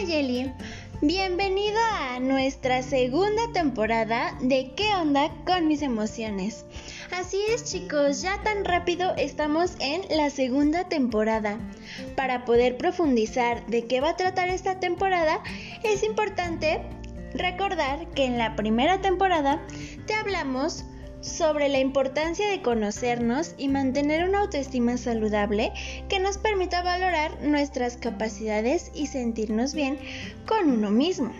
Nayeli, bienvenido a nuestra segunda temporada de ¿Qué onda con mis emociones? Así es chicos, ya tan rápido estamos en la segunda temporada. Para poder profundizar de qué va a tratar esta temporada, es importante recordar que en la primera temporada te hablamos sobre la importancia de conocernos y mantener una autoestima saludable que nos permita valorar nuestras capacidades y sentirnos bien con uno mismo.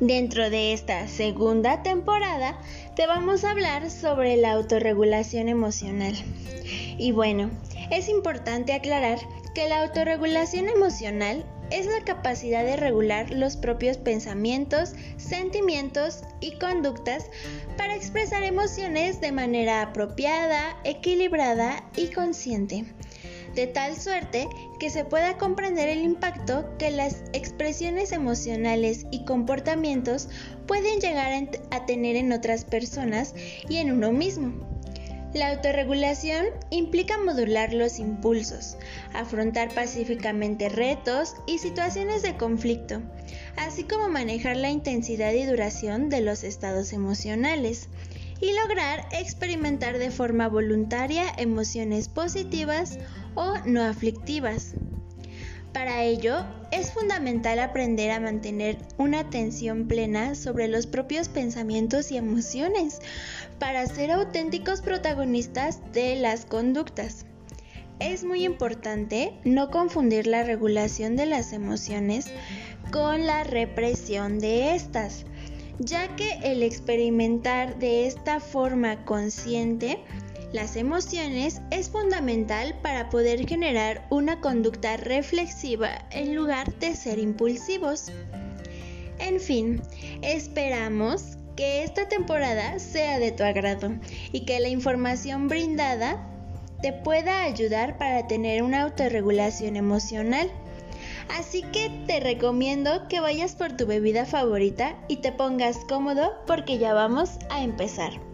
Dentro de esta segunda temporada te vamos a hablar sobre la autorregulación emocional. Y bueno, es importante aclarar que la autorregulación emocional es la capacidad de regular los propios pensamientos, sentimientos y conductas para expresar emociones de manera apropiada, equilibrada y consciente, de tal suerte que se pueda comprender el impacto que las expresiones emocionales y comportamientos pueden llegar a tener en otras personas y en uno mismo. La autorregulación implica modular los impulsos, afrontar pacíficamente retos y situaciones de conflicto, así como manejar la intensidad y duración de los estados emocionales y lograr experimentar de forma voluntaria emociones positivas o no aflictivas. Para ello, es fundamental aprender a mantener una atención plena sobre los propios pensamientos y emociones para ser auténticos protagonistas de las conductas. Es muy importante no confundir la regulación de las emociones con la represión de estas, ya que el experimentar de esta forma consciente las emociones es fundamental para poder generar una conducta reflexiva en lugar de ser impulsivos. En fin, esperamos que esta temporada sea de tu agrado y que la información brindada te pueda ayudar para tener una autorregulación emocional. Así que te recomiendo que vayas por tu bebida favorita y te pongas cómodo porque ya vamos a empezar.